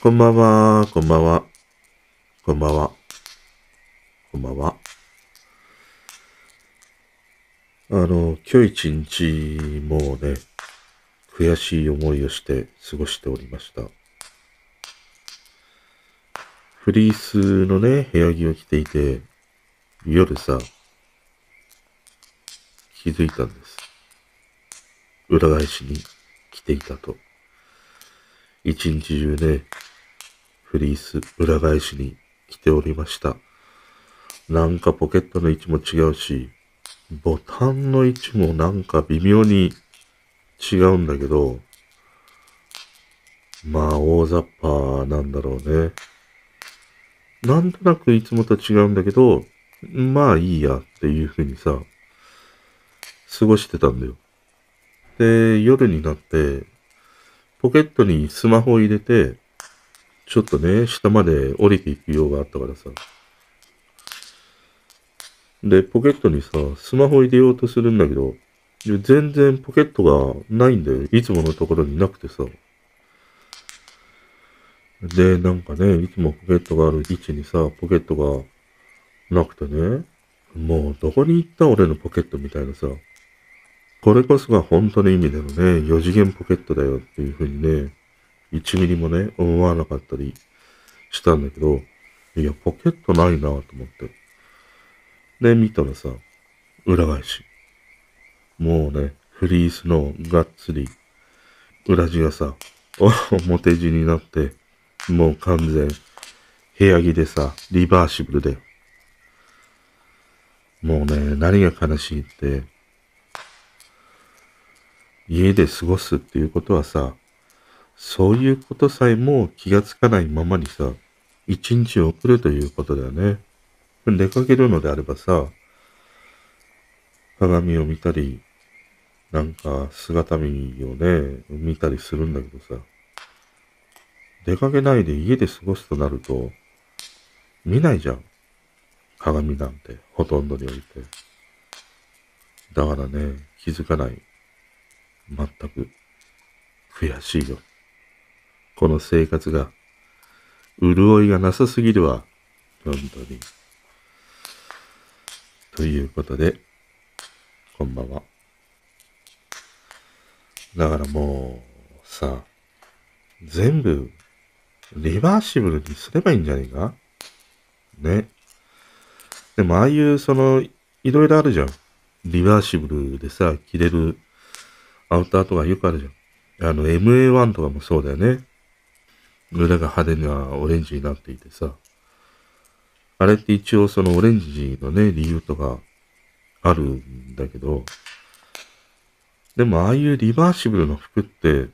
こんばんは、こんばんは。こんばんは。こんばんは。あの、今日一日、もうね、悔しい思いをして過ごしておりました。フリースのね、部屋着を着ていて、夜さ、気づいたんです。裏返しに着ていたと。一日中ね、フリース裏返しに着ておりました。なんかポケットの位置も違うし、ボタンの位置もなんか微妙に違うんだけど、まあ大雑把なんだろうね。なんとなくいつもと違うんだけど、まあいいやっていう風にさ、過ごしてたんだよ。で、夜になって、ポケットにスマホを入れて、ちょっとね、下まで降りていく用があったからさ。で、ポケットにさ、スマホ入れようとするんだけど、全然ポケットがないんだよ。いつものところになくてさ。で、なんかね、いつもポケットがある位置にさ、ポケットがなくてね、もうどこに行った俺のポケットみたいなさ、これこそが本当の意味でのね、4次元ポケットだよっていうふうにね、1ミリもね、思わなかったりしたんだけど、いや、ポケットないなと思って。で、見たらさ、裏返し。もうね、フリースのがっつり、裏地がさ、表地になって、もう完全、部屋着でさ、リバーシブルで。もうね、何が悲しいって、家で過ごすっていうことはさ、そういうことさえも気がつかないままにさ、一日を送るということだよね。出かけるのであればさ、鏡を見たり、なんか姿見をね、見たりするんだけどさ、出かけないで家で過ごすとなると、見ないじゃん。鏡なんて、ほとんどにおいて。だからね、気づかない。全く、悔しいよ。この生活が、潤いがなさすぎるわ。本当に。ということで、こんばんは。だからもう、さ、全部、リバーシブルにすればいいんじゃねえか？ね。でも、ああいう、その、いろいろあるじゃん。リバーシブルでさ、着れるアウターとかよくあるじゃん。あの、MA1 とかもそうだよね。裏が派手なオレンジになっていてさ。あれって一応そのオレンジのね、理由とかあるんだけど、でもああいうリバーシブルの服って、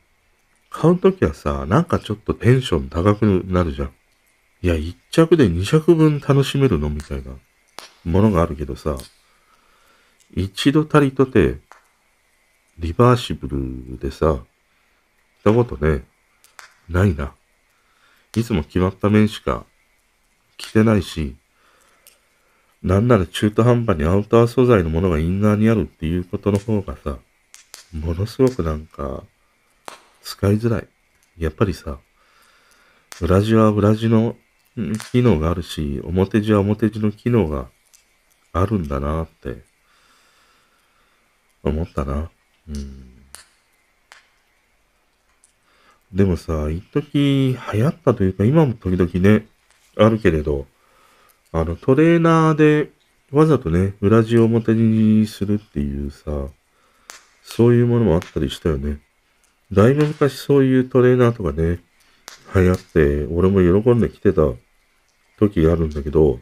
買うときはさ、なんかちょっとテンション高くなるじゃん。いや、一着で二着分楽しめるのみたいなものがあるけどさ、一度たりとて、リバーシブルでさ、したことね、ないな。いつも決まった面しか着てないし、なんなら中途半端にアウター素材のものがインナーにあるっていうことの方がさ、ものすごくなんか、使いづらい。やっぱりさ、裏地は裏地の機能があるし、表地は表地の機能があるんだなって、思ったな。うん。でもさ、一時流行ったというか、今も時々ね、あるけれど、あの、トレーナーでわざとね、裏地を表にするっていうさ、そういうものもあったりしたよね。だいぶ昔そういうトレーナーとかね、流行って、俺も喜んで着てた時があるんだけど、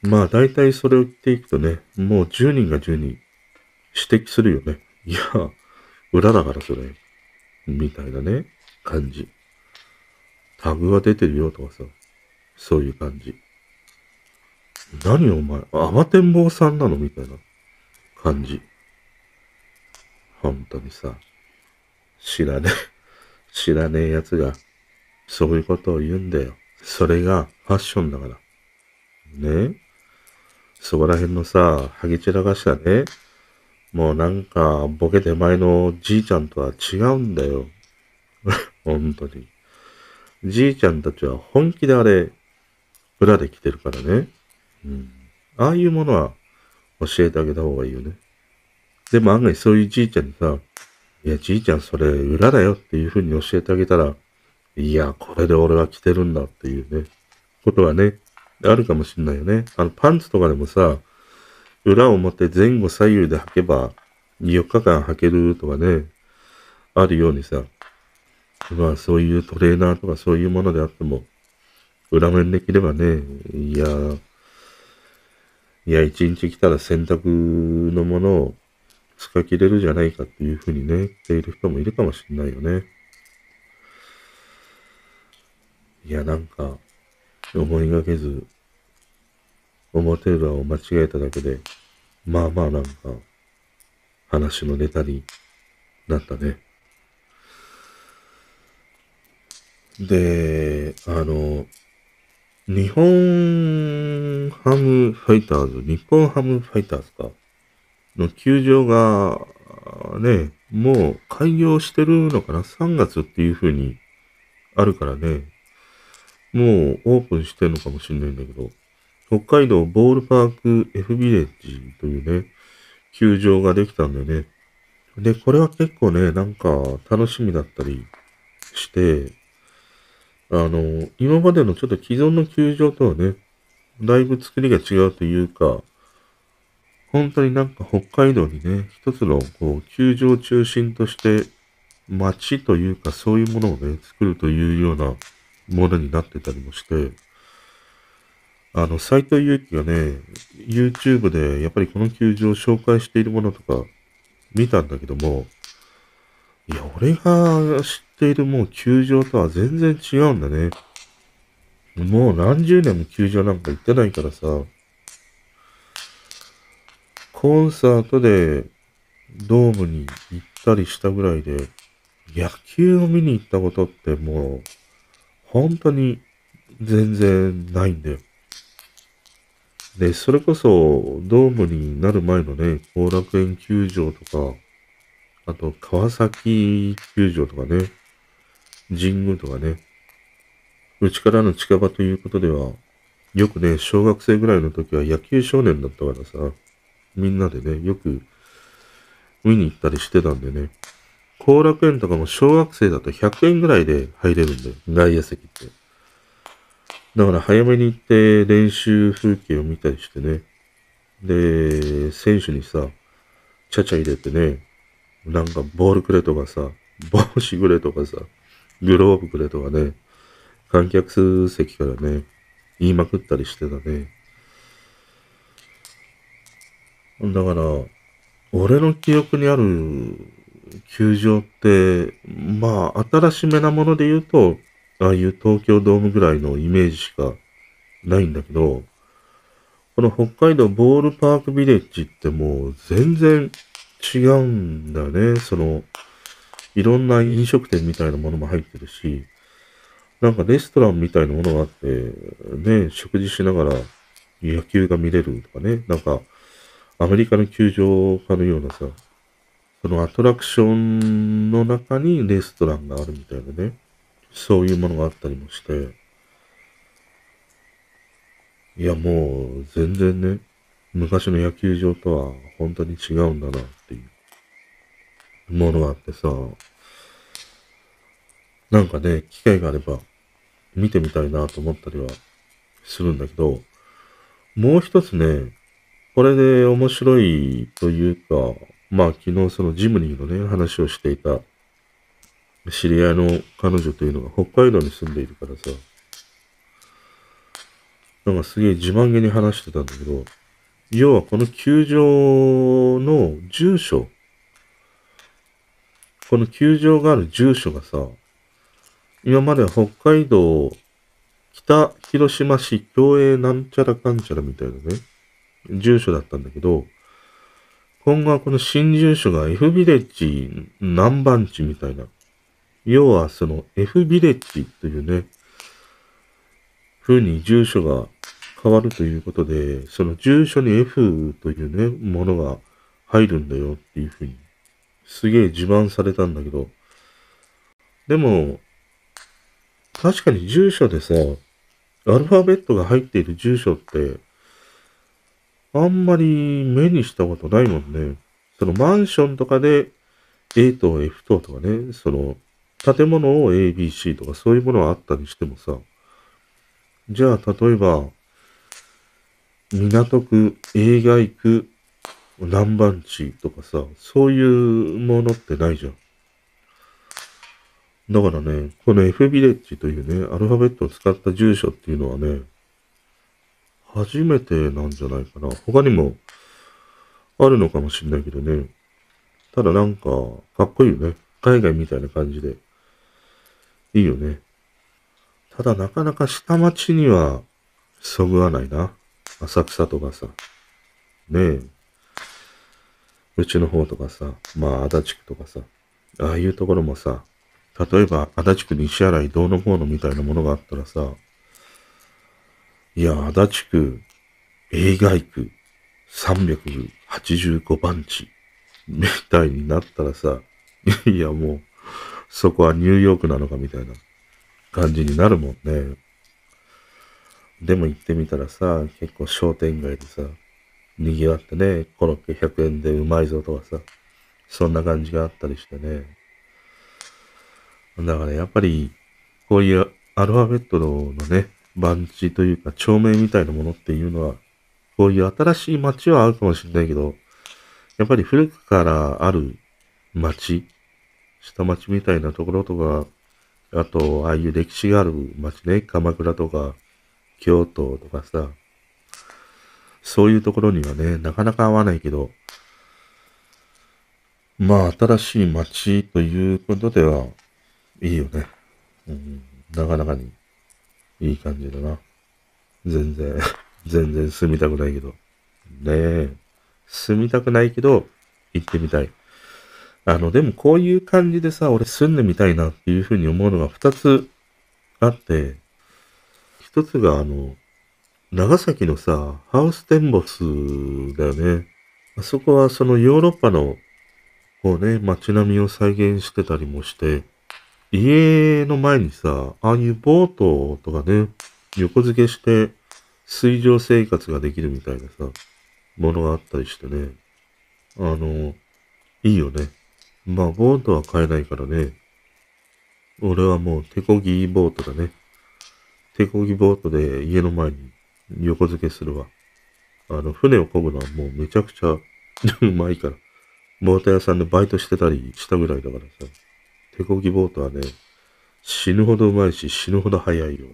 まあ大体それを着ていくとね、もう10人が10人指摘するよね。いや、裏だからそれ。みたいなね、感じ。タグが出てるよとかさ、そういう感じ。何お前、アマテンボウさんなのみたいな感じ。本当にさ、知らねえ、知らねえ奴が、そういうことを言うんだよ。それがファッションだから。ねそこら辺のさ、ハゲ散らかしたね、もうなんか、ボケ手前のじいちゃんとは違うんだよ。本当に。じいちゃんたちは本気であれ、裏で来てるからね。うん。ああいうものは教えてあげた方がいいよね。でも案外そういうじいちゃんにさ、いや、じいちゃんそれ裏だよっていう風に教えてあげたら、いや、これで俺は着てるんだっていうね、ことはね、あるかもしんないよね。あの、パンツとかでもさ、裏を持って前後左右で履けば、4日間履けるとかね、あるようにさ、まあそういうトレーナーとかそういうものであっても、裏面できればね、いや、いや、一日来たら洗濯のものを使い切れるじゃないかっていうふうにね、言っている人もいるかもしれないよね。いや、なんか、思いがけず、表裏を間違えただけで、まあまあなんか、話のネタになったね。で、あの、日本ハムファイターズ、日本ハムファイターズか、の球場が、ね、もう開業してるのかな ?3 月っていう風にあるからね、もうオープンしてるのかもしれないんだけど、北海道ボールパーク F ビレッジというね、球場ができたんだよね。で、これは結構ね、なんか楽しみだったりして、あの、今までのちょっと既存の球場とはね、だいぶ作りが違うというか、本当になんか北海道にね、一つのこう球場を中心として街というかそういうものをね、作るというようなものになってたりもして、あの、斎藤祐樹がね、YouTube でやっぱりこの球場を紹介しているものとか見たんだけども、いや、俺が知っているもう球場とは全然違うんだね。もう何十年も球場なんか行ってないからさ、コンサートでドームに行ったりしたぐらいで、野球を見に行ったことってもう、本当に全然ないんだよ。で、それこそ、ドームになる前のね、後楽園球場とか、あと、川崎球場とかね、神宮とかね、うちからの近場ということでは、よくね、小学生ぐらいの時は野球少年だったからさ、みんなでね、よく見に行ったりしてたんでね、後楽園とかも小学生だと100円ぐらいで入れるんだよ、外野席って。だから早めに行って練習風景を見たりしてね。で、選手にさ、ちゃちゃ入れてね、なんかボールくれとかさ、帽子くれとかさ、グローブくれとかね、観客席からね、言いまくったりしてたね。だから、俺の記憶にある球場って、まあ、新しめなもので言うと、ああいう東京ドームぐらいのイメージしかないんだけど、この北海道ボールパークビレッジってもう全然違うんだね。その、いろんな飲食店みたいなものも入ってるし、なんかレストランみたいなものがあって、ね、食事しながら野球が見れるとかね、なんか、アメリカの球場かのようなさ、そのアトラクションの中にレストランがあるみたいなね、そういうものがあったりもして、いやもう全然ね、昔の野球場とは本当に違うんだなっていう。ものがあってさ、なんかね、機会があれば見てみたいなと思ったりはするんだけど、もう一つね、これで面白いというか、まあ昨日そのジムニーのね、話をしていた知り合いの彼女というのが北海道に住んでいるからさ、なんかすげえ自慢げに話してたんだけど、要はこの球場の住所、この球場がある住所がさ、今までは北海道北広島市共栄なんちゃらかんちゃらみたいなね、住所だったんだけど、今後はこの新住所が F ビレッジ何番地みたいな。要はその F ビレッジというね、風に住所が変わるということで、その住所に F というね、ものが入るんだよっていうふうに、すげえ自慢されたんだけど、でも、確かに住所でさ、アルファベットが入っている住所って、あんまり目にしたことないもんね。そのマンションとかで A と F ととかね、その建物を ABC とかそういうものはあったりしてもさ、じゃあ例えば、港区、映画区、南蛮地とかさ、そういうものってないじゃん。だからね、この F ビレッジというね、アルファベットを使った住所っていうのはね、初めてなんじゃないかな。他にもあるのかもしんないけどね。ただなんか、かっこいいよね。海外みたいな感じで。いいよね。ただなかなか下町にはそぐわないな。浅草とかさ。ねえ。うちの方とかさ、まあ足立区とかさ、ああいうところもさ、例えば足立区西新井どうのこうのみたいなものがあったらさ、いや、足立区、映画区、385番地、みたいになったらさ、いやもう、そこはニューヨークなのかみたいな感じになるもんね。でも行ってみたらさ、結構商店街でさ、賑わってね、コロッケ100円でうまいぞとかさ、そんな感じがあったりしてね。だからやっぱり、こういうアルファベットのね、番地というか、町名みたいなものっていうのは、こういう新しい街はあるかもしれないけど、やっぱり古くからある街、下町みたいなところとか、あと、ああいう歴史がある街ね、鎌倉とか、京都とかさ、そういうところにはね、なかなか合わないけど、まあ、新しい街ということでは、いいよね。うん、なかなかに。いい感じだな。全然、全然住みたくないけど。ねえ。住みたくないけど、行ってみたい。あの、でもこういう感じでさ、俺住んでみたいなっていうふうに思うのが二つあって、一つがあの、長崎のさ、ハウステンボスだよね。あそこはそのヨーロッパの、こうね、街並みを再現してたりもして、家の前にさ、ああいうボートとかね、横付けして水上生活ができるみたいなさ、ものがあったりしてね。あの、いいよね。まあ、ボートは買えないからね。俺はもう手漕ぎボートだね。手漕ぎボートで家の前に横付けするわ。あの、船を漕ぐのはもうめちゃくちゃ うまいから。ボート屋さんでバイトしてたりしたぐらいだからさ。手漕ぎボートはね、死ぬほどうまいし、死ぬほど速いよ。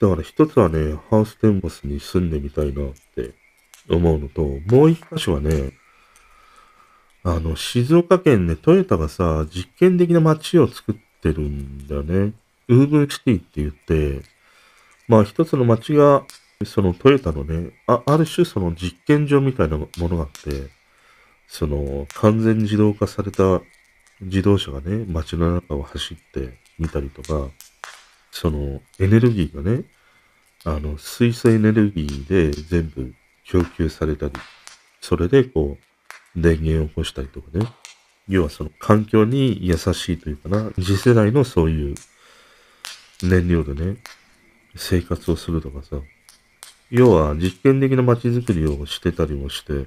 だから一つはね、ハウステンボスに住んでみたいなって思うのと、もう一箇所はね、あの、静岡県ね、トヨタがさ、実験的な街を作ってるんだよね。ウーブンシティって言って、まあ一つの街が、そのトヨタのね、あある種その実験場みたいなものがあって、その、完全自動化された自動車がね、街の中を走ってみたりとか、その、エネルギーがね、あの、水素エネルギーで全部供給されたり、それでこう、電源を起こしたりとかね、要はその環境に優しいというかな、次世代のそういう燃料でね、生活をするとかさ、要は実験的な街づくりをしてたりもして、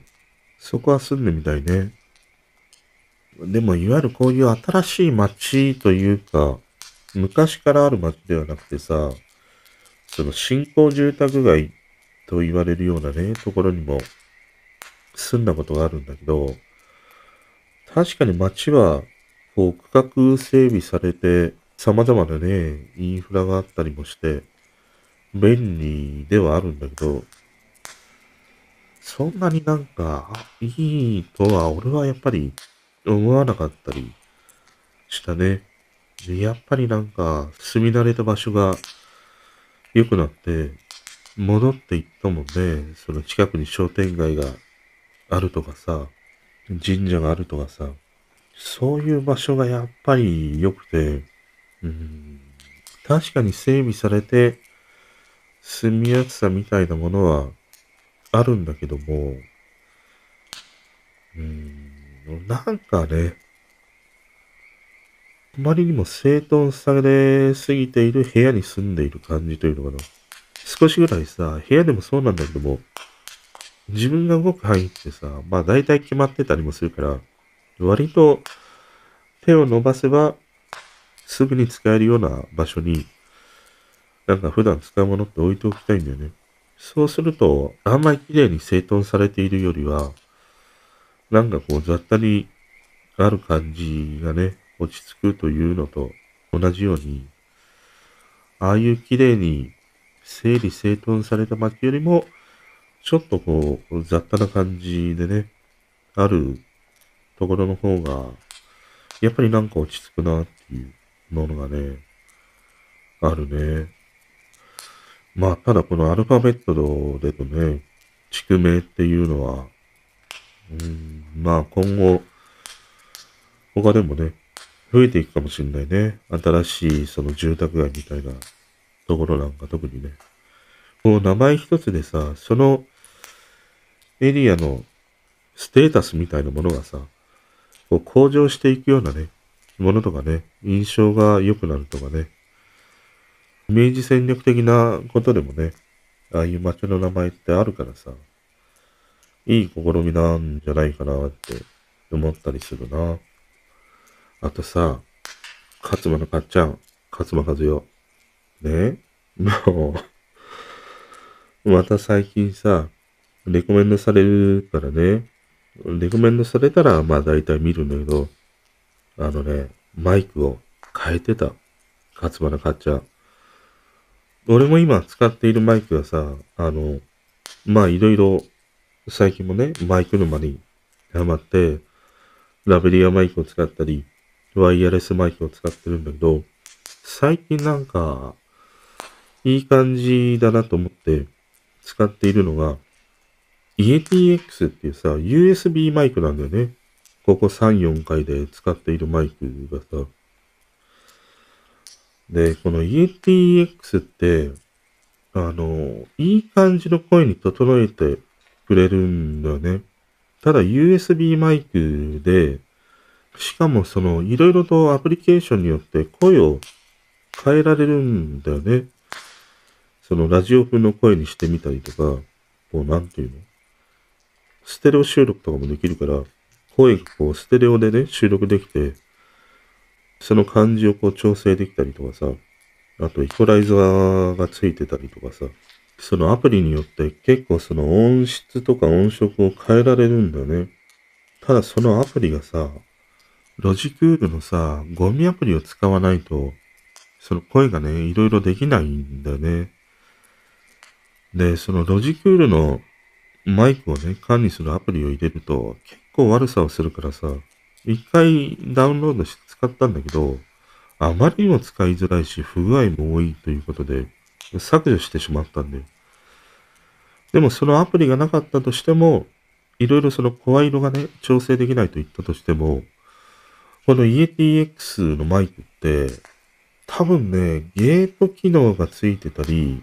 そこは住んでみたいね。でも、いわゆるこういう新しい街というか、昔からある街ではなくてさ、その新興住宅街と言われるようなね、ところにも住んだことがあるんだけど、確かに街は、こう、区画整備されて、様々なね、インフラがあったりもして、便利ではあるんだけど、そんなになんか、いいとは俺はやっぱり思わなかったりしたね。でやっぱりなんか、住み慣れた場所が良くなって、戻っていったもんね。その近くに商店街があるとかさ、神社があるとかさ、そういう場所がやっぱり良くて、うん、確かに整備されて、住みやすさみたいなものはあるんだけども、うん、なんかね、あまりにも整頓されすぎている部屋に住んでいる感じというのかな。少しぐらいさ、部屋でもそうなんだけども、自分が動く範囲ってさ、まあ大体決まってたりもするから、割と手を伸ばせばすぐに使えるような場所に、なんか普段使うものって置いておきたいんだよね。そうすると、あんまり綺麗に整頓されているよりは、なんかこう雑多にある感じがね、落ち着くというのと同じように、ああいう綺麗に整理整頓された街よりも、ちょっとこう、雑多な感じでね、あるところの方が、やっぱりなんか落ち着くなっていうものがね、あるね。まあ、ただこのアルファベットでとね、地区名っていうのは、うん、まあ今後、他でもね、増えていくかもしれないね。新しいその住宅街みたいなところなんか特にね。こう名前一つでさ、そのエリアのステータスみたいなものがさ、こう向上していくようなね、ものとかね、印象が良くなるとかね、イメージ戦略的なことでもね、ああいう街の名前ってあるからさ、いい試みなんじゃないかなって思ったりするな。あとさ、勝間のかっちゃん、勝間和代。ね？もうまた最近さ、レコメンドされるからね。レコメンドされたら、まあ大体見るんだけど、あのね、マイクを変えてた。勝間のかっちゃん。俺も今使っているマイクはさ、あの、まあいろいろ、最近もね、マイク沼にハマって、ラベリアマイクを使ったり、ワイヤレスマイクを使ってるんだけど、最近なんか、いい感じだなと思って使っているのが、EATX っていうさ、USB マイクなんだよね。ここ3、4回で使っているマイクがさ。で、この EATX って、あの、いい感じの声に整えてくれるんだよね。ただ USB マイクで、しかもその、いろいろとアプリケーションによって声を変えられるんだよね。そのラジオ風の声にしてみたりとか、こうなんていうの？ステレオ収録とかもできるから、声がこうステレオでね、収録できて、その感じをこう調整できたりとかさ、あとイコライザーがついてたりとかさ、そのアプリによって結構その音質とか音色を変えられるんだよね。ただそのアプリがさ、ロジクールのさ、ゴミアプリを使わないと、その声がね、いろいろできないんだよね。で、そのロジクールのマイクをね、管理するアプリを入れると、結構悪さをするからさ、一回ダウンロードして使ったんだけど、あまりにも使いづらいし、不具合も多いということで、削除してしまったんだよ。でもそのアプリがなかったとしても、いろいろその声色がね、調整できないと言ったとしても、この EATX のマイクって、多分ね、ゲート機能がついてたり、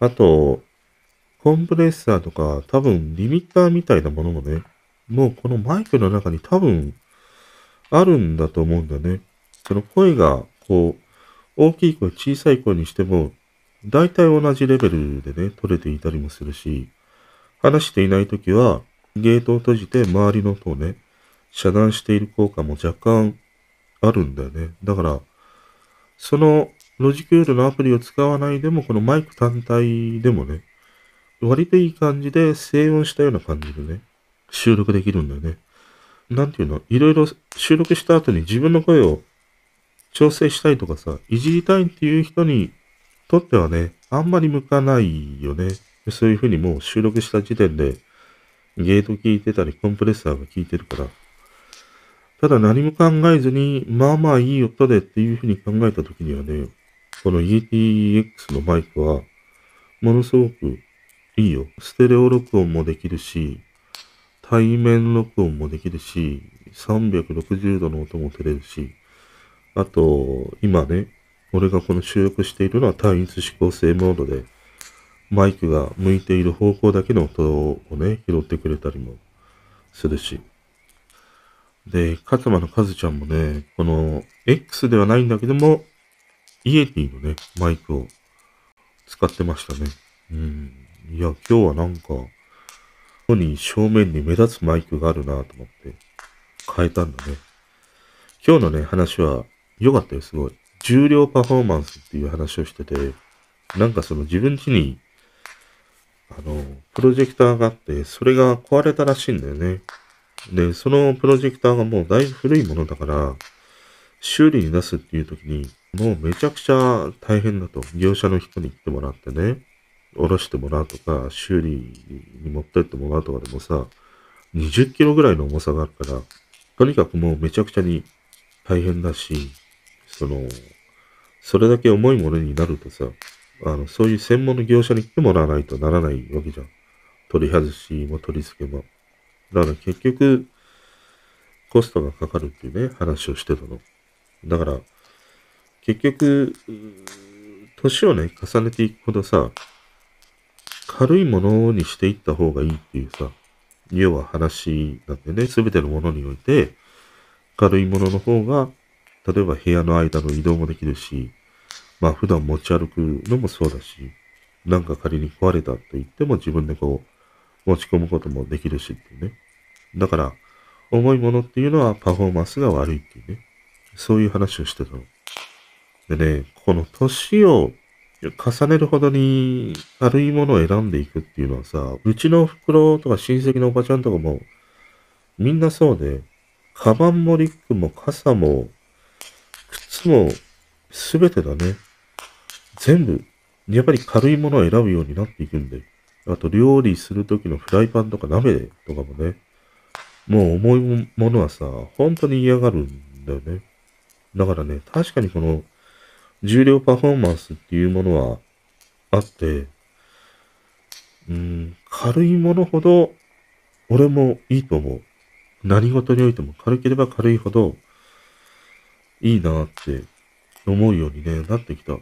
あと、コンプレッサーとか、多分リミッターみたいなものもね、もうこのマイクの中に多分あるんだと思うんだね。その声が、こう、大きい声、小さい声にしても、大体同じレベルでね、取れていたりもするし、話していないときは、ゲートを閉じて周りの音をね、遮断している効果も若干あるんだよね。だから、そのロジクールのアプリを使わないでも、このマイク単体でもね、割といい感じで静音したような感じでね、収録できるんだよね。なんていうの？いろいろ収録した後に自分の声を調整したいとかさ、いじりたいっていう人にとってはね、あんまり向かないよね。そういうふうにもう収録した時点でゲート聞いてたりコンプレッサーが効いてるから、ただ何も考えずに、まあまあいい音でっていうふうに考えたときにはね、この ETX のマイクは、ものすごくいいよ。ステレオ録音もできるし、対面録音もできるし、360度の音も取れるし、あと、今ね、俺がこの収録しているのは単一指向性モードで、マイクが向いている方向だけの音をね、拾ってくれたりもするし、で、勝間の和ちゃんもね、この X ではないんだけども、イエティのね、マイクを使ってましたね。うん。いや、今日はなんか、ここに正面に目立つマイクがあるなと思って変えたんだね。今日のね、話は良かったよ、すごい。重量パフォーマンスっていう話をしてて、なんかその自分家に、あの、プロジェクターがあって、それが壊れたらしいんだよね。で、そのプロジェクターがもうだいぶ古いものだから、修理に出すっていう時に、もうめちゃくちゃ大変だと。業者の人に来てもらってね、下ろしてもらうとか、修理に持ってってもらうとかでもさ、20キロぐらいの重さがあるから、とにかくもうめちゃくちゃに大変だし、その、それだけ重いものになるとさ、あの、そういう専門の業者に来てもらわないとならないわけじゃん。取り外しも取り付けも。だから結局、コストがかかるっていうね、話をしてたの。だから、結局、年をね、重ねていくほどさ、軽いものにしていった方がいいっていうさ、要は話なんでね、すべてのものにおいて、軽いものの方が、例えば部屋の間の移動もできるし、まあ普段持ち歩くのもそうだし、なんか仮に壊れたと言っても自分でこう、持ち込むこともできるしっていうね。だから、重いものっていうのはパフォーマンスが悪いっていうね。そういう話をしてたの。でね、この年を重ねるほどに軽いものを選んでいくっていうのはさ、うちの袋とか親戚のおばちゃんとかも、みんなそうで、カバンもリュックも傘も、靴も、すべてだね。全部、やっぱり軽いものを選ぶようになっていくんで。あと、料理するときのフライパンとか鍋とかもね、もう重いものはさ、本当に嫌がるんだよね。だからね、確かにこの、重量パフォーマンスっていうものはあって、うん、軽いものほど、俺もいいと思う。何事においても軽ければ軽いほど、いいなって思うようにね、なってきた。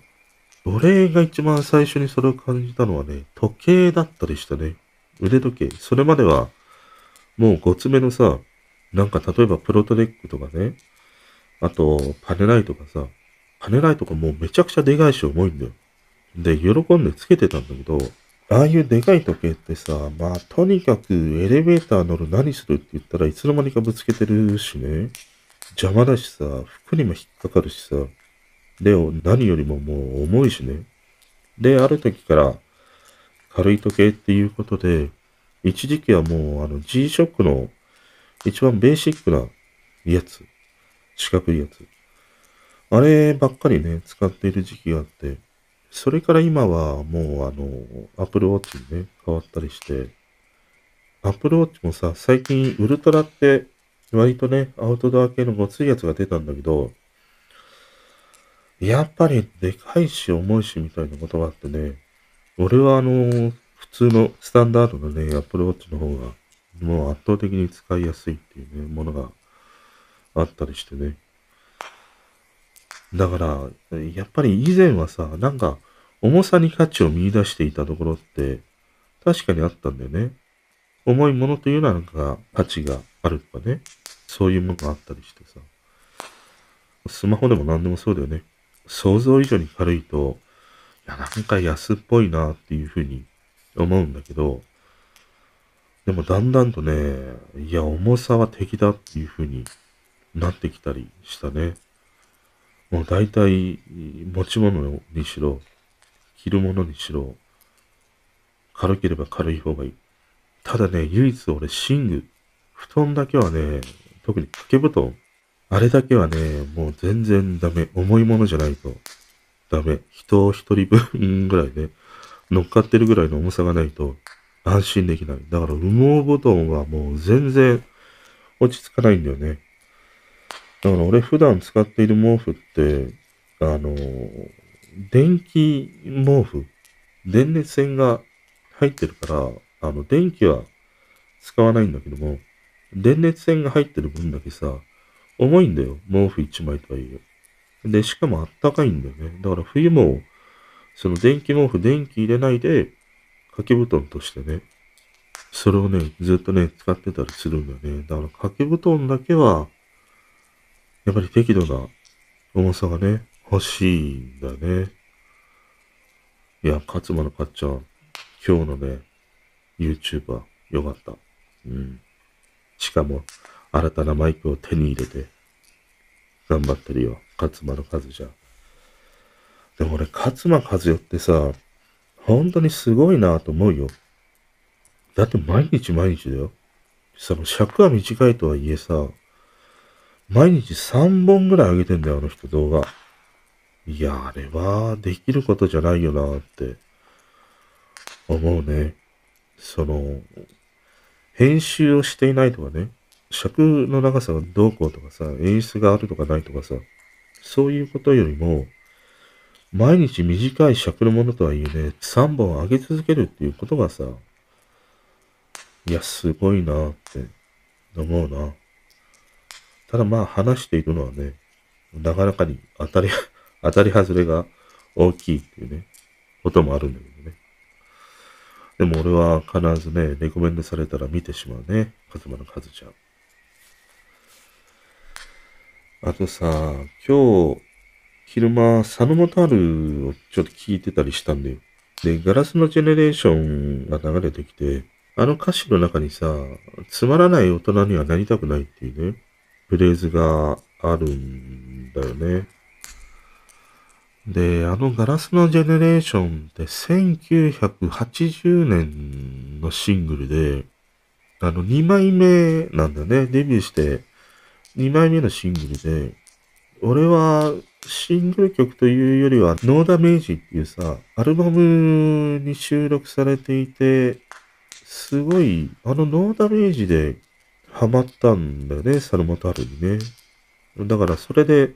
俺が一番最初にそれを感じたのはね、時計だったりしたね。腕時計。それまでは、もうごつめのさ、なんか例えばプロトデックとかね、あとパネライトがさ、パネライトがもうめちゃくちゃでかいし重いんだよ。で、喜んでつけてたんだけど、ああいうでかい時計ってさ、まあ、とにかくエレベーター乗る何するって言ったらいつの間にかぶつけてるしね。邪魔だしさ、服にも引っかかるしさ。で、何よりももう重いしね。で、ある時から軽い時計っていうことで、一時期はもうあの G-SHOCK の一番ベーシックなやつ。四角いやつ。あればっかりね、使っている時期があって、それから今はもうあの、Apple Watch にね、変わったりして、Apple Watch もさ、最近ウルトラって割とね、アウトドア系のごついやつが出たんだけど、やっぱりでかいし重いしみたいなことがあってね、俺はあの、普通のスタンダードのね、Apple Watch の方が、もう圧倒的に使いやすいっていうね、ものがあったりしてね。だから、やっぱり以前はさ、なんか、重さに価値を見出していたところって、確かにあったんだよね。重いものというのはなんか価値があるとかね。そういうものがあったりしてさ。スマホでも何でもそうだよね。想像以上に軽いと、いや、なんか安っぽいなっていうふうに思うんだけど、でもだんだんとね、いや、重さは敵だっていうふうになってきたりしたね。もう大体、持ち物にしろ、着るものにしろ、軽ければ軽い方がいい。ただね、唯一俺寝具、布団だけはね、特に掛け布団、あれだけはね、もう全然ダメ。重いものじゃないとダメ。人一人分ぐらいね、乗っかってるぐらいの重さがないと安心できない。だから羽毛布団はもう全然落ち着かないんだよね。だから俺普段使っている毛布って、あの、電気毛布、電熱線が入ってるから、あの、電気は使わないんだけども、電熱線が入ってる分だけさ、重いんだよ。毛布1枚とはいえ。で、しかもあったかいんだよね。だから冬も、その電気毛布、電気入れないで、掛け布団としてね、それをね、ずっとね、使ってたりするんだよね。だから掛け布団だけは、やっぱり適度な重さがね、欲しいんだね。いや、勝間のかっちゃん、今日のね、YouTuber、よかった。うん。しかも、新たなマイクを手に入れて、頑張ってるよ。勝間の数じゃ。でも俺、勝間和代ってさ、本当にすごいなと思うよ。だって毎日毎日だよ。その尺は短いとはいえさ、毎日3本ぐらい上げてんだよ、あの人動画。いや、あれはできることじゃないよなって思うね。その、編集をしていないとかね、尺の長さがどうこうとかさ、演出があるとかないとかさ、そういうことよりも、毎日短い尺のものとはいえね、3本上げ続けるっていうことがさ、いや、すごいなって思うな。ただまあ話しているのはね、なかなかに当たり、当たり外れが大きいっていうね、こともあるんだけどね。でも俺は必ずね、レコメンドされたら見てしまうね。カズマのカズちゃん。あとさ、今日、昼間、佐野元春をちょっと聞いてたりしたんだよ。で、ガラスのジェネレーションが流れてきて、あの歌詞の中にさ、つまらない大人にはなりたくないっていうね、フレーズがあるんだよね。で、あのガラスのジェネレーションって1980年のシングルで、あの2枚目なんだね。デビューして2枚目のシングルで、俺はシングル曲というよりはノーダメージっていうさ、アルバムに収録されていて、すごい、あのノーダメージでハマったんだよね、サルモタールにね。だからそれで、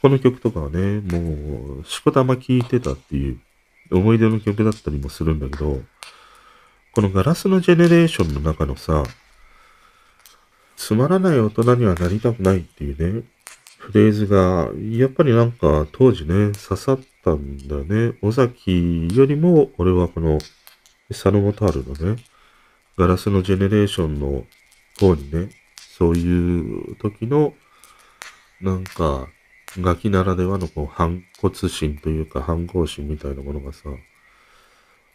この曲とかはね、もう、しこたま聴いてたっていう思い出の曲だったりもするんだけど、このガラスのジェネレーションの中のさ、つまらない大人にはなりたくないっていうね、フレーズが、やっぱりなんか当時ね、刺さったんだよね。尾崎よりも俺はこのサノモタールのね、ガラスのジェネレーションの方にね、そういう時の、なんか、ガキならではのこう反骨心というか反抗心みたいなものがさ、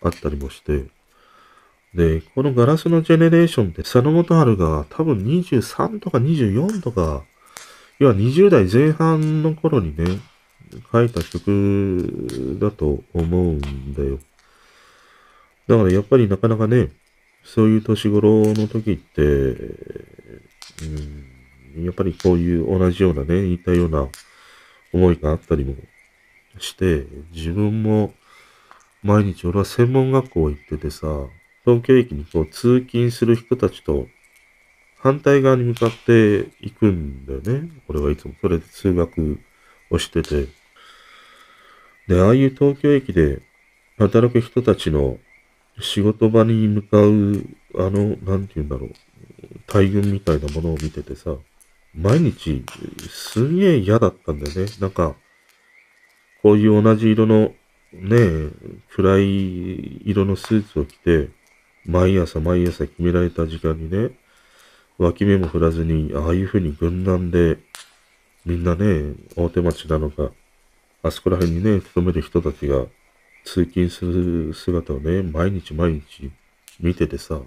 あったりもして、で、このガラスのジェネレーションって佐野元春が多分23とか24とか、要は20代前半の頃にね、書いた曲だと思うんだよ。だからやっぱりなかなかね、そういう年頃の時って、うん、やっぱりこういう同じようなね、似たような思いがあったりもして、自分も毎日俺は専門学校行っててさ、東京駅にこう通勤する人たちと反対側に向かって行くんだよね。俺はいつもそれで通学をしてて。で、ああいう東京駅で働く人たちの仕事場に向かう、あの、なんて言うんだろう、大群みたいなものを見ててさ、毎日、すんげえ嫌だったんだよね。なんか、こういう同じ色の、ね暗い色のスーツを着て、毎朝毎朝決められた時間にね、脇目も振らずに、ああいう風に軍団で、みんなね、大手町なのか、あそこら辺にね、勤める人たちが通勤する姿をね、毎日毎日見ててさ、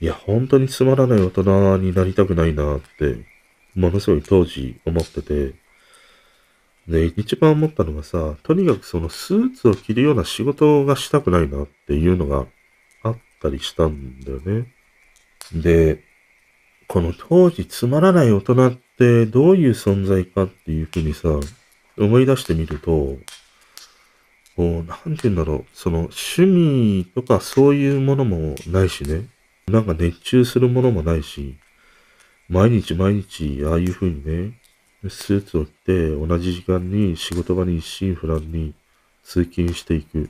いや、本当につまらない大人になりたくないなって、ものすごい当時思ってて、で、一番思ったのがさ、とにかくそのスーツを着るような仕事がしたくないなっていうのがあったりしたんだよね。で、この当時つまらない大人ってどういう存在かっていうふうにさ、思い出してみると、こう、なんて言うんだろう、その趣味とかそういうものもないしね、なんか熱中するものもないし、毎日毎日ああいう風にね、スーツを着て同じ時間に仕事場に一心不乱に通勤していく。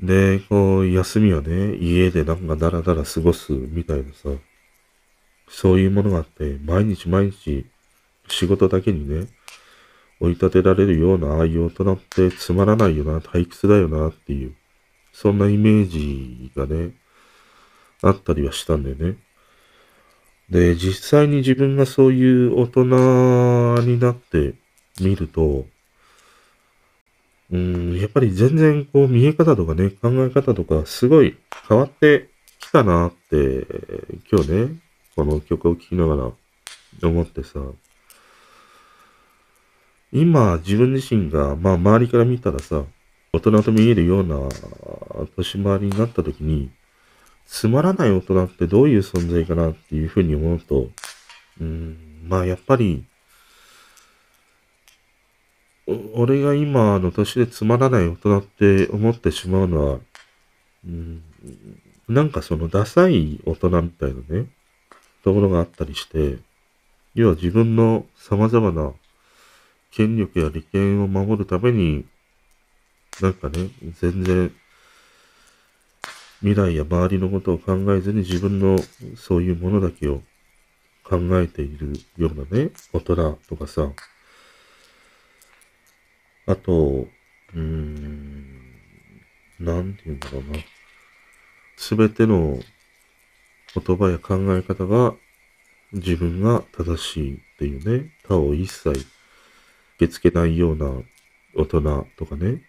で、こう、休みはね、家でなんかダラダラ過ごすみたいなさ、そういうものがあって、毎日毎日仕事だけにね、追い立てられるようなああいう大人ってつまらないよな、退屈だよなっていう、そんなイメージがね、あったりはしたんだよね。で、実際に自分がそういう大人になってみると、うん、やっぱり全然こう見え方とかね、考え方とかすごい変わってきたなって、今日ね、この曲を聴きながら思ってさ、今自分自身が、まあ周りから見たらさ、大人と見えるような年回りになった時に、つまらない大人ってどういう存在かなっていうふうに思うと、うん、まあやっぱり、俺が今の年でつまらない大人って思ってしまうのは、うん、なんかそのダサい大人みたいなね、ところがあったりして、要は自分の様々な権力や利権を守るために、なんかね、全然未来や周りのことを考えずに自分のそういうものだけを考えているようなね、大人とかさ、あと、うーん、なんて言うんだろうな。すべての言葉や考え方が自分が正しいっていうね、他を一切受け付けないような大人とかね。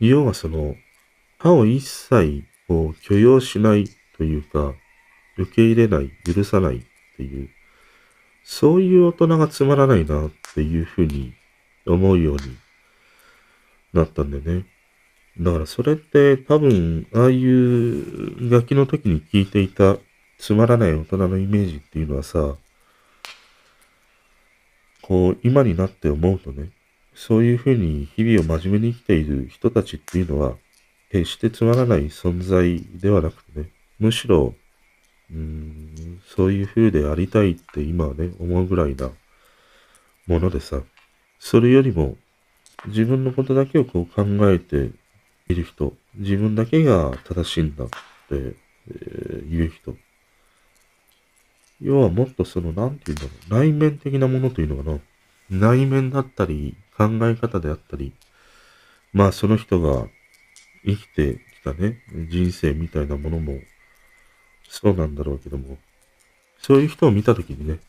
要はその、他を一切こう許容しないというか、受け入れない、許さないっていう、そういう大人がつまらないなっていうふうに思うようになったんだよね。だからそれって多分、ああいうガキの時に聞いていたつまらない大人のイメージっていうのはさ、こう、今になって思うとね、そういうふうに日々を真面目に生きている人たちっていうのは、決してつまらない存在ではなくてね、むしろ、うん、そういう風でありたいって今はね、思うぐらいなものでさ、それよりも自分のことだけをこう考えている人、自分だけが正しいんだって、えー、言う人。要はもっとその、なんて言うんだろう、内面的なものというのかな。内面だったり、考え方であったり、まあその人が生きてきたね、人生みたいなものも、そうなんだろうけども、そういう人を見たときにね、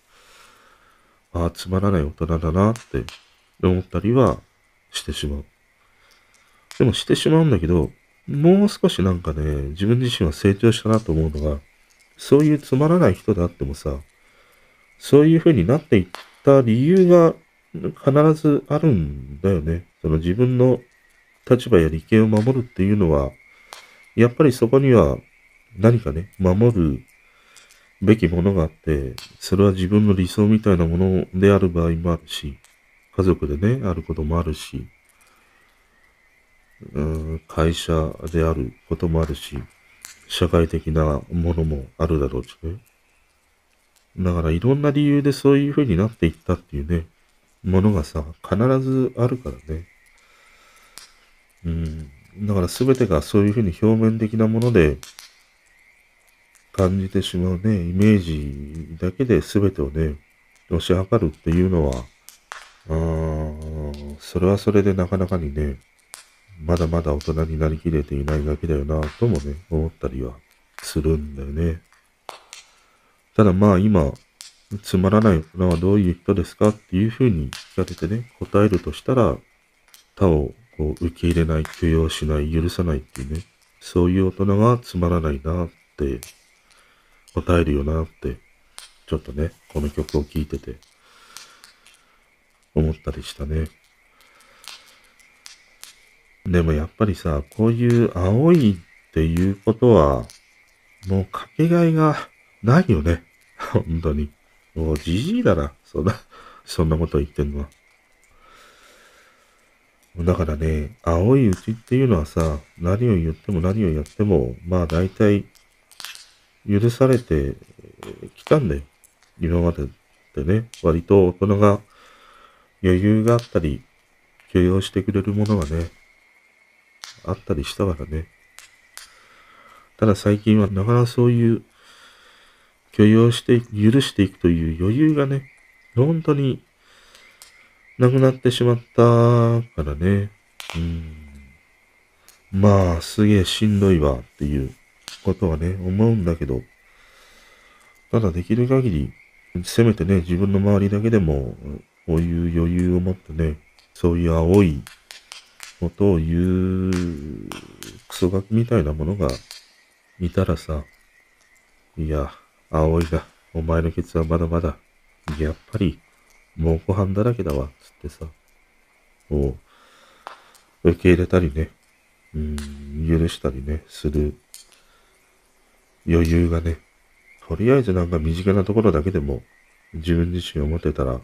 ああ、つまらない大人だなって思ったりはしてしまう。でもしてしまうんだけど、もう少しなんかね、自分自身は成長したなと思うのが、そういうつまらない人であってもさ、そういう風になっていった理由が必ずあるんだよね。その自分の立場や利権を守るっていうのは、やっぱりそこには何かね、守るべきものがあって、それは自分の理想みたいなものである場合もあるし、家族でね、あることもあるし、うん会社であることもあるし、社会的なものもあるだろうしね。だからいろんな理由でそういう風になっていったっていうね、ものがさ、必ずあるからね。うん。だから全てがそういうふうに表面的なもので感じてしまうね、イメージだけで全てをね、のし量るっていうのは、あーそれはそれでなかなかにね、まだまだ大人になりきれていないだけだよな、ともね、思ったりはするんだよね。ただまあ今、つまらない大人はどういう人ですかっていうふうに聞かれてね、答えるとしたら、他をこう受け入れない、許容しない、許さないっていうね、そういう大人がつまらないなって答えるよなって、ちょっとね、この曲を聴いてて思ったりしたね。でもやっぱりさ、こういう青いっていうことは、もうかけがえがないよね。本当に。もうじじいだな。そんな、そんなこと言ってんのは。だからね、青いうちっていうのはさ、何を言っても何をやっても、まあ大体、許されてきたんだよ。今までってね、割と大人が余裕があったり、許容してくれるものがね、あったりしたからね。ただ最近はなかなかそういう許容して、許していくという余裕がね、本当になくなってしまったからね。うん。まあ、すげえしんどいわっていうことはね、思うんだけど、ただできる限り、せめてね、自分の周りだけでも、こういう余裕を持ってね、そういう青いことを言うクソガキみたいなものがいたらさ、いや、青いが、お前のケツはまだまだ、やっぱり、猛虎犯だらけだわ、つってさ、こう、受け入れたりね、うん、許したりね、する余裕がね、とりあえずなんか身近なところだけでも自分自身を持てたら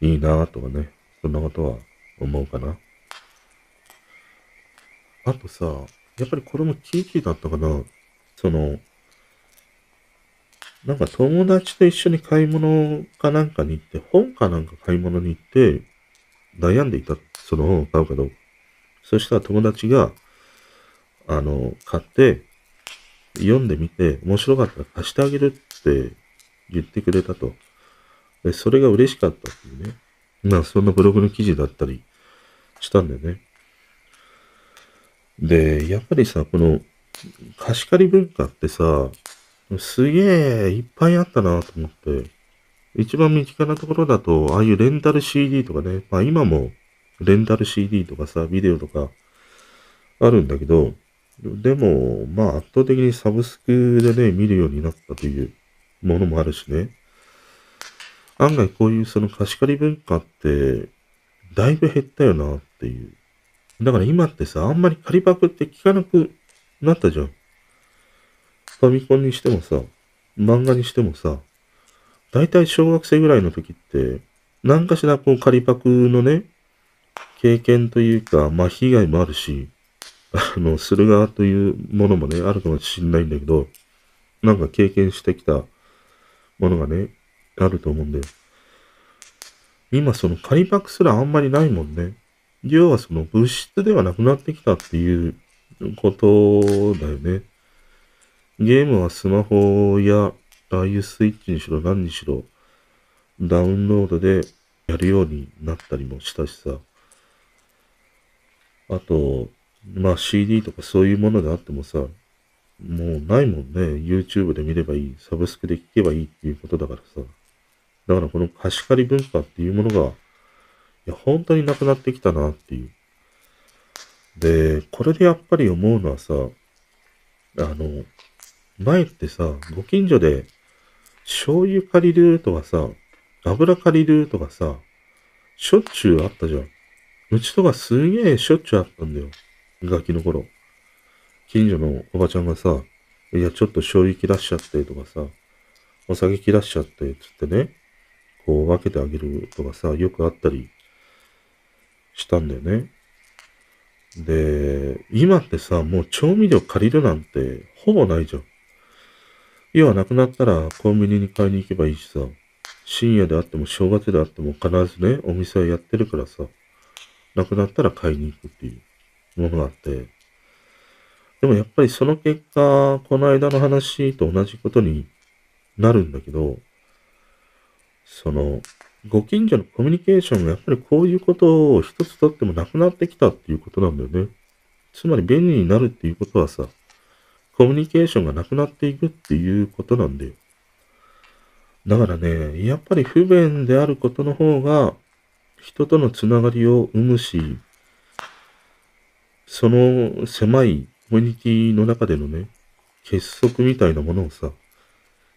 いいなぁとかね、そんなことは思うかな。あとさ、やっぱりこれもキーキーだったかな。その、なんか友達と一緒に買い物かなんかに行って、本かなんか買い物に行って、悩んでいた、その本を買うかどうか。そしたら友達が、あの、買って、読んでみて、面白かったら貸してあげるって言ってくれたと。で、それが嬉しかったっていうね。まあ、そんなブログの記事だったりしたんだよね。で、やっぱりさ、この貸し借り文化ってさ、すげえいっぱいあったなと思って、一番身近なところだと、ああいうレンタル CD とかね、まあ今もレンタル CD とかさ、ビデオとかあるんだけど、でも、まあ圧倒的にサブスクでね、見るようになったというものもあるしね。案外こういうその貸し借り文化って、だいぶ減ったよなっていう。だから今ってさ、あんまり仮パクって聞かなくなったじゃん。ファミコンにしてもさ、漫画にしてもさ、だいたい小学生ぐらいの時って、何かしらこう仮パクのね、経験というか、まあ被害もあるし、あの、する側というものもね、あるかもしんないんだけど、なんか経験してきたものがね、あると思うんだよ。今その仮パクすらあんまりないもんね。要はその物質ではなくなってきたっていうことだよね。ゲームはスマホやああいうスイッチにしろ何にしろダウンロードでやるようになったりもしたしさ。あと、まあ CD とかそういうものであってもさ、もうないもんね。YouTube で見ればいい。サブスクで聴けばいいっていうことだからさ。だからこの貸し借り文化っていうものがや、本当になくなってきたなっていう。で、これでやっぱり思うのはさ、あの、前ってさ、ご近所で醤油借りるとかさ、油借りるとかさ、しょっちゅうあったじゃん。うちとかすげえしょっちゅうあったんだよ。ガキの頃。近所のおばちゃんがさ、いや、ちょっと醤油切らしちゃってとかさ、お酒切らしちゃって、つってね、こう分けてあげるとかさ、よくあったりしたんだよね。で、今ってさ、もう調味料借りるなんてほぼないじゃん。要はなくなったらコンビニに買いに行けばいいしさ、深夜であっても正月であっても必ずね、お店はやってるからさ、なくなったら買いに行くっていうものがあって、でもやっぱりその結果、この間の話と同じことになるんだけど、その、ご近所のコミュニケーションがやっぱりこういうことを一つとってもなくなってきたっていうことなんだよね。つまり便利になるっていうことはさ、コミュニケーションがなくなっていくっていうことなんだよ。だからね、やっぱり不便であることの方が、人とのつながりを生むし、その狭いコミュニティの中でのね、結束みたいなものをさ、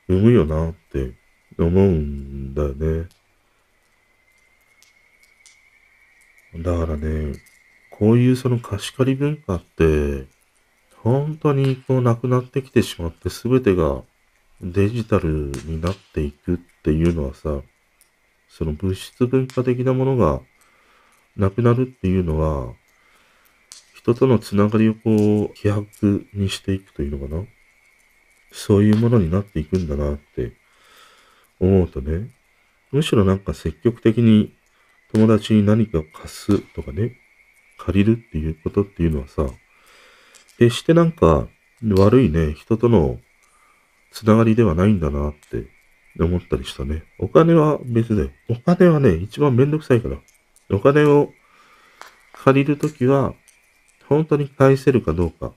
生むよなって思うんだよね。だからね、こういうその貸し借り文化って、本当にこうなくなってきてしまって全てがデジタルになっていくっていうのはさ、その物質文化的なものがなくなるっていうのは、人とのつながりをこう、希薄にしていくというのかな。そういうものになっていくんだなって思うとね、むしろなんか積極的に友達に何かを貸すとかね、借りるっていうことっていうのはさ、決してなんか悪いね、人とのつながりではないんだなって思ったりしたね。お金は別で、お金はね、一番めんどくさいから。お金を借りるときは、本当に返せるかどうか。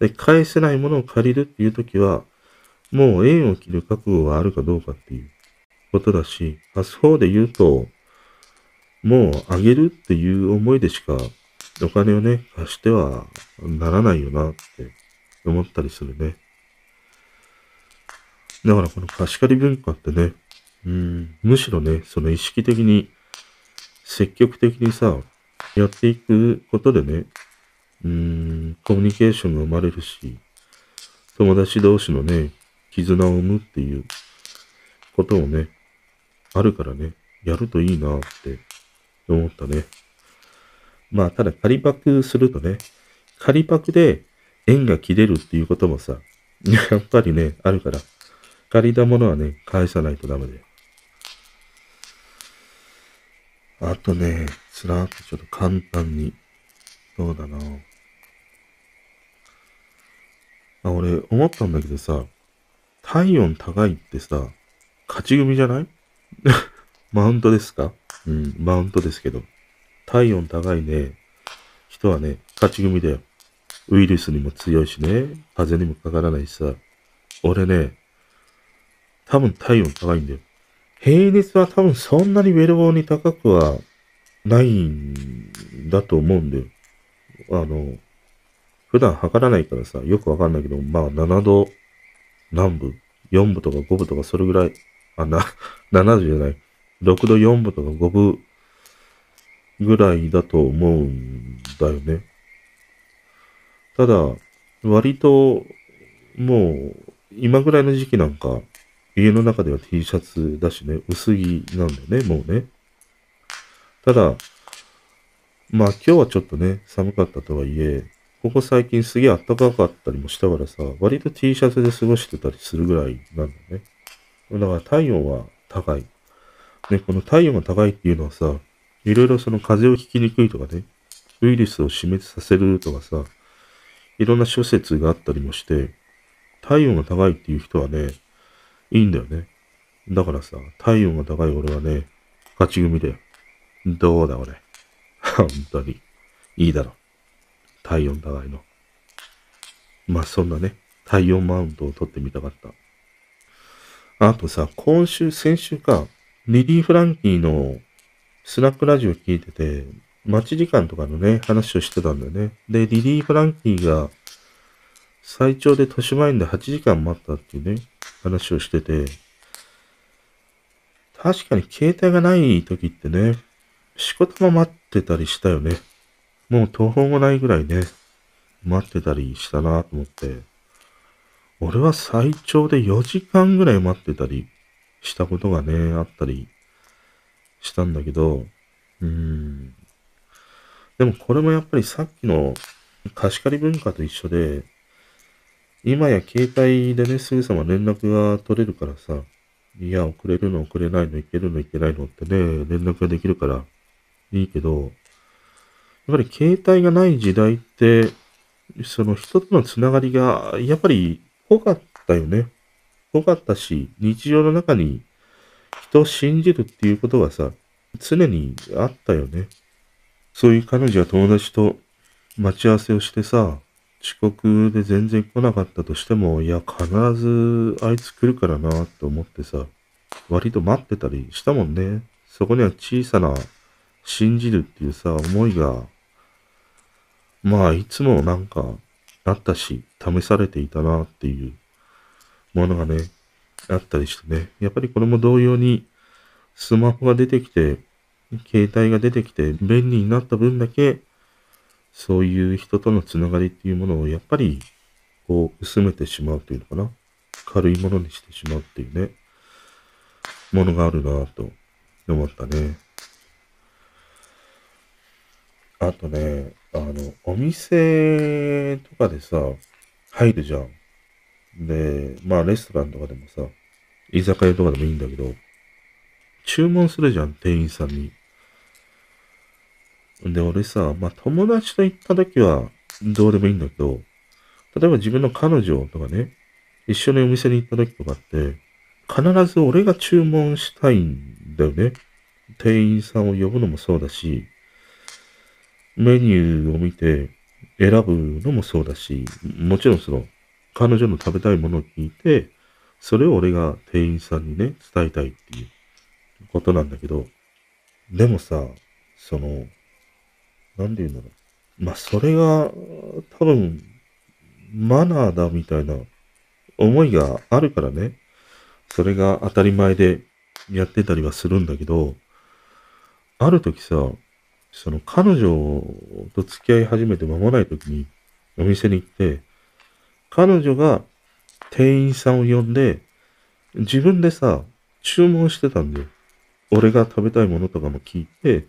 で、返せないものを借りるっていうときは、もう縁を切る覚悟があるかどうかっていうことだし、あそうで言うと、もうあげるっていう思いでしかお金をね、貸してはならないよなって思ったりするね。だからこの貸し借り文化ってね、うん、むしろね、その意識的に、積極的にさ、やっていくことでね、うん、コミュニケーションが生まれるし、友達同士のね、絆を生むっていうことをね、あるからね、やるといいなって思ったね。まあ、ただ仮パクするとね、仮パクで縁が切れるっていうこともさ、やっぱりね、あるから、借りたものはね、返さないとダメだよ。あとね、つらーっとちょっと簡単に。そうだなあ、俺、思ったんだけどさ、体温高いってさ、勝ち組じゃない？マウントですか？うん、マウントですけど。体温高いね、人はね、勝ち組だよ。ウイルスにも強いしね、風邪にもかからないしさ。俺ね、多分体温高いんだよ。平熱は多分そんなにウェルボーに高くはないんだと思うんだよ。あの、普段測らないからさ、よくわかんないけど、まあ7度南部、4部とか5部とかそれぐらい、あ、な、7度じゃない、6度4部とか5部ぐらいだと思うんだよね。ただ、割と、もう、今ぐらいの時期なんか、家の中では T シャツだしね、薄着なんだよね、もうね。ただ、まあ今日はちょっとね、寒かったとはいえ、ここ最近すげえ暖かかったりもしたからさ、割と T シャツで過ごしてたりするぐらいなんだよね。だから体温は高い。ね、この体温が高いっていうのはさ、いろいろその風邪をひきにくいとかね、ウイルスを死滅させるとかさ、いろんな諸説があったりもして、体温が高いっていう人はね、いいんだよね。だからさ、体温が高い俺はね、勝ち組だよ。どうだ俺。本当に。いいだろ。体温高いの。まあそんなね、体温マウントを取ってみたかった。あとさ、今週、先週か、リリー・フランキーのスナックラジオ聞いてて、待ち時間とかのね、話をしてたんだよね。で、リリー・フランキーが最長で豊島園で8時間待ったっていうね、話をしてて、確かに携帯がない時ってね、仕事も待ってたりしたよね。もう途方もないぐらいね、待ってたりしたなと思って、俺は最長で4時間ぐらい待ってたりしたことがね、あったりしたんだけど、うん。でもこれもやっぱりさっきの貸し借り文化と一緒で、今や携帯でね、すぐさま連絡が取れるからさ、いや、遅れるの遅れないの、いけるのいけないのってね、連絡ができるからいいけど、やっぱり携帯がない時代って、その人とのつながりが、やっぱり濃かったよね。濃かったし、日常の中に人を信じるっていうことがさ、常にあったよね。そういう彼女は友達と待ち合わせをしてさ、遅刻で全然来なかったとしても、いや、必ずあいつ来るからなって思ってさ、割と待ってたりしたもんね。そこには小さな信じるっていうさ、思いが、まあ、いつもなんかあったし、試されていたなっていうものがね、あったりしてね。やっぱりこれも同様に、スマホが出てきて、携帯が出てきて便利になった分だけ、そういう人とのつながりっていうものをやっぱり、こう、薄めてしまうというのかな。軽いものにしてしまうっていうね、ものがあるなぁと思ったね。あとね、あの、お店とかでさ、入るじゃん。で、まあレストランとかでもさ、居酒屋とかでもいいんだけど、注文するじゃん、店員さんに。で、俺さ、まあ、友達と行った時はどうでもいいんだけど、例えば自分の彼女とかね、一緒にお店に行った時とかって、必ず俺が注文したいんだよね。店員さんを呼ぶのもそうだし、メニューを見て選ぶのもそうだし、もちろんその、彼女の食べたいものを聞いて、それを俺が店員さんにね、伝えたいっていうことなんだけど、でもさ、その、なんで言うんだろう。まあ、それが、多分、マナーだみたいな思いがあるからね、それが当たり前でやってたりはするんだけど、ある時さ、その彼女と付き合い始めて間もない時にお店に行って、彼女が店員さんを呼んで、自分でさ、注文してたんだよ。俺が食べたいものとかも聞いて、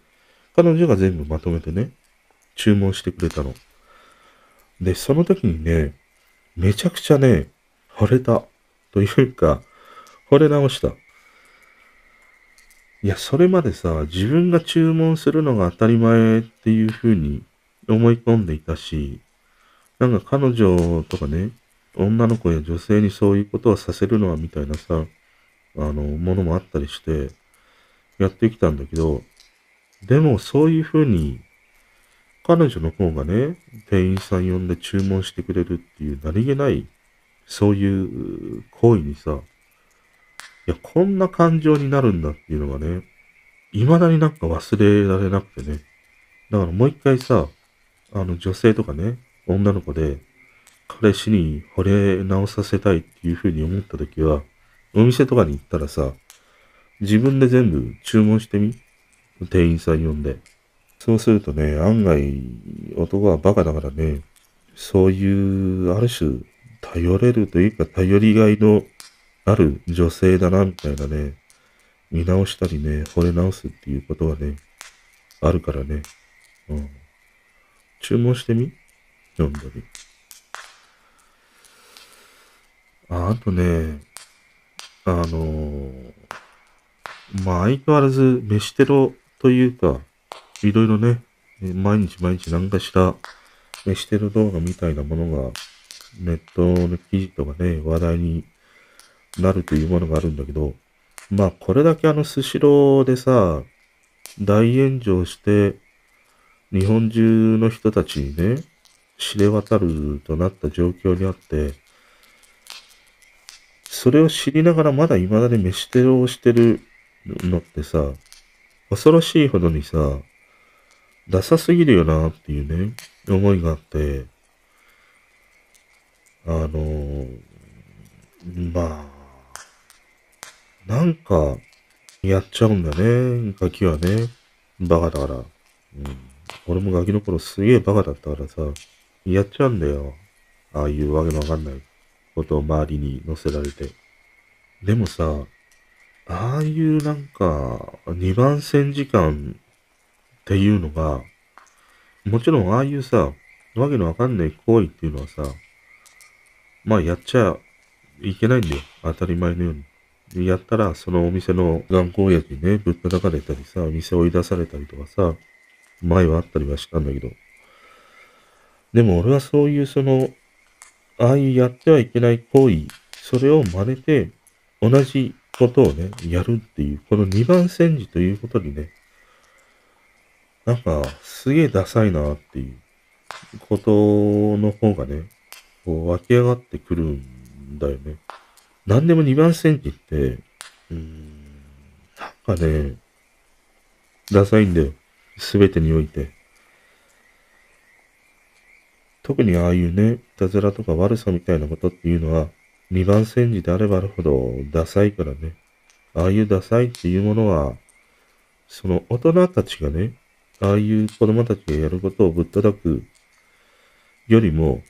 彼女が全部まとめてね、注文してくれたの。で、その時にね、めちゃくちゃね、惚れた。というか、惚れ直した。いや、それまでさ、自分が注文するのが当たり前っていう風に思い込んでいたし、なんか彼女とかね、女の子や女性にそういうことをさせるのはみたいなさ、あの、ものもあったりして、やってきたんだけど、でもそういう風に、彼女の方がね、店員さん呼んで注文してくれるっていう何気ない、そういう行為にさ、いや、こんな感情になるんだっていうのがね、未だになんか忘れられなくてね。だからもう一回さ、あの女性とかね、女の子で、彼氏に惚れ直させたいっていう風に思った時は、お店とかに行ったらさ、自分で全部注文してみ店員さん呼んで。そうするとね、案外男はバカだからね、そういう、ある種、頼れるというか、頼りがいのある女性だな、みたいなね、見直したりね、惚れ直すっていうことはね、あるからね。うん。注文してみ読んだり。ああとね、あのー、まあ相変わらず飯テロというか、いろいろね、毎日毎日何かしら飯テロ動画みたいなものがネットの記事とかね、話題になるというものがあるんだけど、まあこれだけあのスシローでさ、大炎上して、日本中の人たちにね、知れ渡るとなった状況にあって、それを知りながらまだ未だに飯テロをしてるのってさ、恐ろしいほどにさ、ダサすぎるよなっていうね、思いがあって、あのー、まあ、なんか、やっちゃうんだね、ガキはね。バカだから。うん。俺もガキの頃すげえバカだったからさ、やっちゃうんだよ。ああいうわけのわかんないことを周りに乗せられて。でもさ、ああいうなんか、二番線時間っていうのが、もちろんああいうさ、わけのわかんない行為っていうのはさ、まあやっちゃいけないんだよ。当たり前のように。やったら、そのお店の頑固親父にね、ぶったたかれたりさ、店追い出されたりとかさ、前はあったりはしたんだけど。でも俺はそういうその、ああいうやってはいけない行為、それを真似て、同じことをね、やるっていう、この二番煎じということにね、なんか、すげえダサいなっていうことの方がね、こう湧き上がってくるんだよね。何でも二番煎じって、うーん、なんかね、ダサいんだよ。すべてにおいて。特にああいうね、いたずらとか悪さみたいなことっていうのは、二番煎じであればあるほどダサいからね。ああいうダサいっていうものは、その大人たちがね、ああいう子供たちがやることをぶったたくよりも、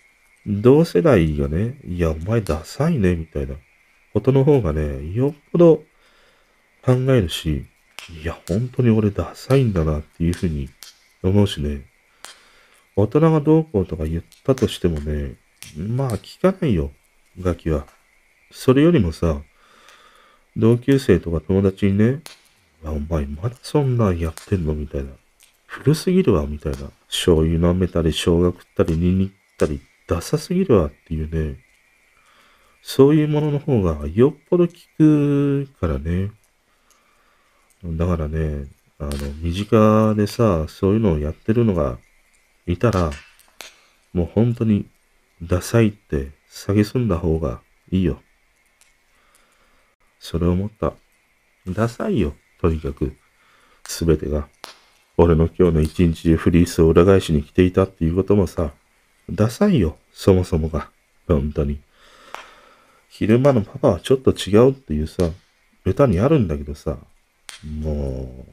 同世代がね、いや、お前ダサいね、みたいなことの方がね、よっぽど考えるし、いや、本当に俺ダサいんだなっていうふうに思うしね、大人がどうこうとか言ったとしてもね、まあ聞かないよ。ガキは。それよりもさ、同級生とか友達にね、お前まだそんなんやってんの？みたいな。古すぎるわ、みたいな。醤油舐めたり、生姜食ったり、ニンニクったり、ダサすぎるわっていうね。そういうものの方がよっぽど効くからね。だからね、あの、身近でさ、そういうのをやってるのがいたら、もう本当にダサいって下げすんだ方がいいよ。それ思った。ダサいよ、とにかく。すべてが。俺の今日の一日中フリースを裏返しに来ていたっていうこともさ、ダサいよ、そもそもが。本当に。昼間のパパはちょっと違うっていうさ、歌にあるんだけどさ、もう、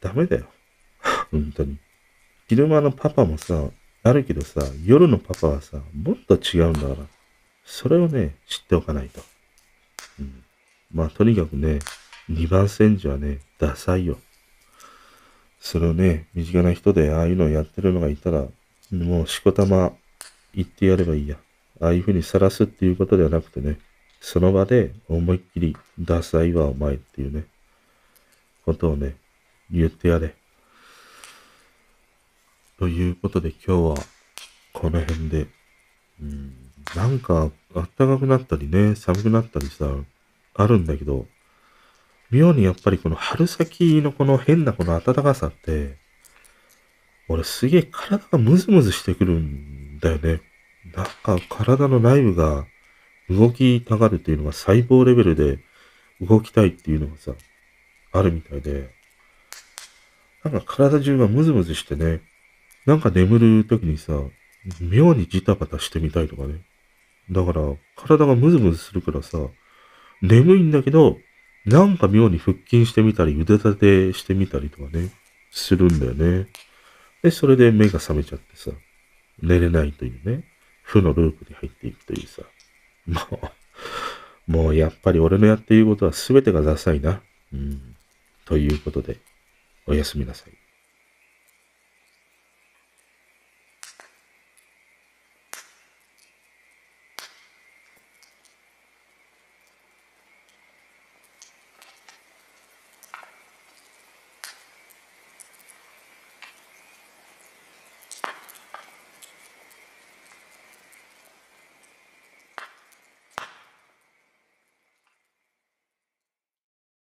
ダメだよ。本当に。昼間のパパもさ、あるけどさ、夜のパパはさ、もっと違うんだから。それをね、知っておかないと。うん。まあ、とにかくね、二番煎じはね、ダサいよ。それをね、身近な人でああいうのをやってるのがいたら、もうしこたま言ってやればいいや。ああいうふうにさらすっていうことではなくてね、その場で思いっきりダサいわお前っていうね、ことをね、言ってやれ。ということで今日はこの辺で、うん、なんか暖かくなったりね、寒くなったりさ、あるんだけど、妙にやっぱりこの春先のこの変なこの暖かさって、俺すげえ体がムズムズしてくるんだよね。なんか体の内部が動きたがるっていうのが細胞レベルで動きたいっていうのがさ、あるみたいで、なんか体中がムズムズしてね、なんか眠る時にさ、妙にジタバタしてみたいとかね。だから、体がムズムズするからさ、眠いんだけど、なんか妙に腹筋してみたり、腕立てしてみたりとかね、するんだよね。で、それで目が覚めちゃってさ、寝れないというね、負のループに入っていくというさ、もう、もうやっぱり俺のやっていることは全てがダサいな。うん。ということで、おやすみなさい。